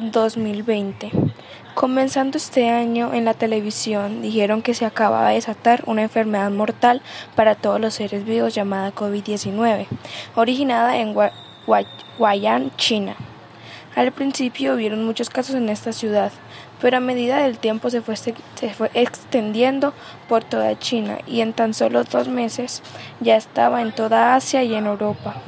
2020. Comenzando este año en la televisión dijeron que se acababa de desatar una enfermedad mortal para todos los seres vivos llamada COVID-19, originada en Guayán, China. Al principio hubieron muchos casos en esta ciudad, pero a medida del tiempo se fue, se fue extendiendo por toda China y en tan solo dos meses ya estaba en toda Asia y en Europa.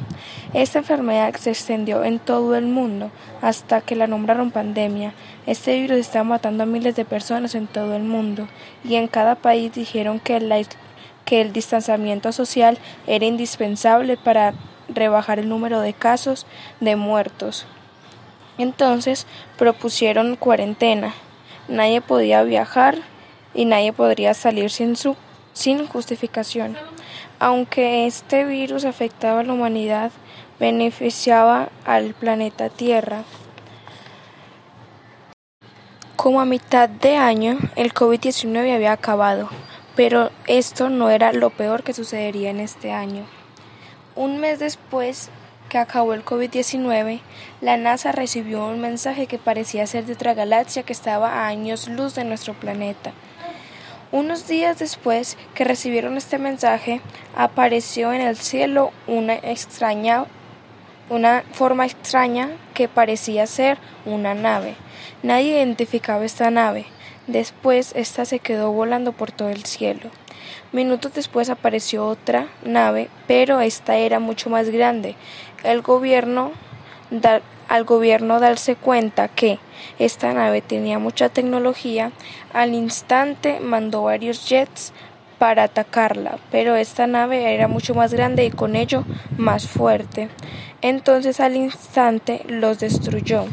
Esta enfermedad se extendió en todo el mundo hasta que la nombraron pandemia. Este virus está matando a miles de personas en todo el mundo y en cada país dijeron que, que el distanciamiento social era indispensable para rebajar el número de casos de muertos. Entonces propusieron cuarentena. Nadie podía viajar y nadie podría salir sin, su, sin justificación. Aunque este virus afectaba a la humanidad, beneficiaba al planeta Tierra. Como a mitad de año, el COVID-19 había acabado, pero esto no era lo peor que sucedería en este año. Un mes después que acabó el COVID-19, la NASA recibió un mensaje que parecía ser de otra galaxia que estaba a años luz de nuestro planeta. Unos días después que recibieron este mensaje, apareció en el cielo una extraña una forma extraña que parecía ser una nave. Nadie identificaba esta nave. Después esta se quedó volando por todo el cielo. Minutos después apareció otra nave, pero esta era mucho más grande. El gobierno al gobierno darse cuenta que esta nave tenía mucha tecnología, al instante mandó varios jets para atacarla, pero esta nave era mucho más grande y con ello más fuerte. Entonces al instante los destruyó.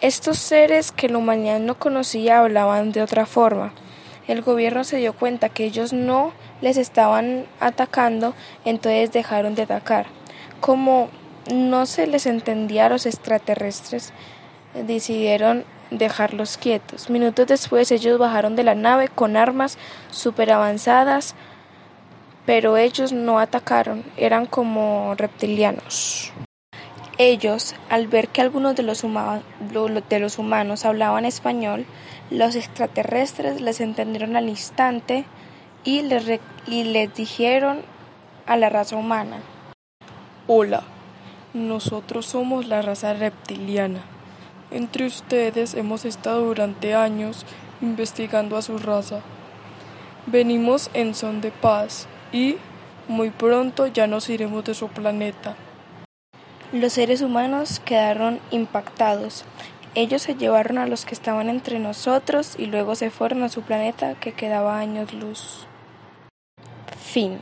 Estos seres que la humanidad no conocía hablaban de otra forma. El gobierno se dio cuenta que ellos no les estaban atacando, entonces dejaron de atacar. Como no se les entendía a los extraterrestres, decidieron dejarlos quietos. Minutos después ellos bajaron de la nave con armas super avanzadas pero ellos no atacaron, eran como reptilianos. Ellos, al ver que algunos de los, de los humanos hablaban español, los extraterrestres les entendieron al instante y les, y les dijeron a la raza humana. Hola, nosotros somos la raza reptiliana. Entre ustedes hemos estado durante años investigando a su raza. Venimos en son de paz y muy pronto ya nos iremos de su planeta. Los seres humanos quedaron impactados. Ellos se llevaron a los que estaban entre nosotros y luego se fueron a su planeta que quedaba años luz. Fin.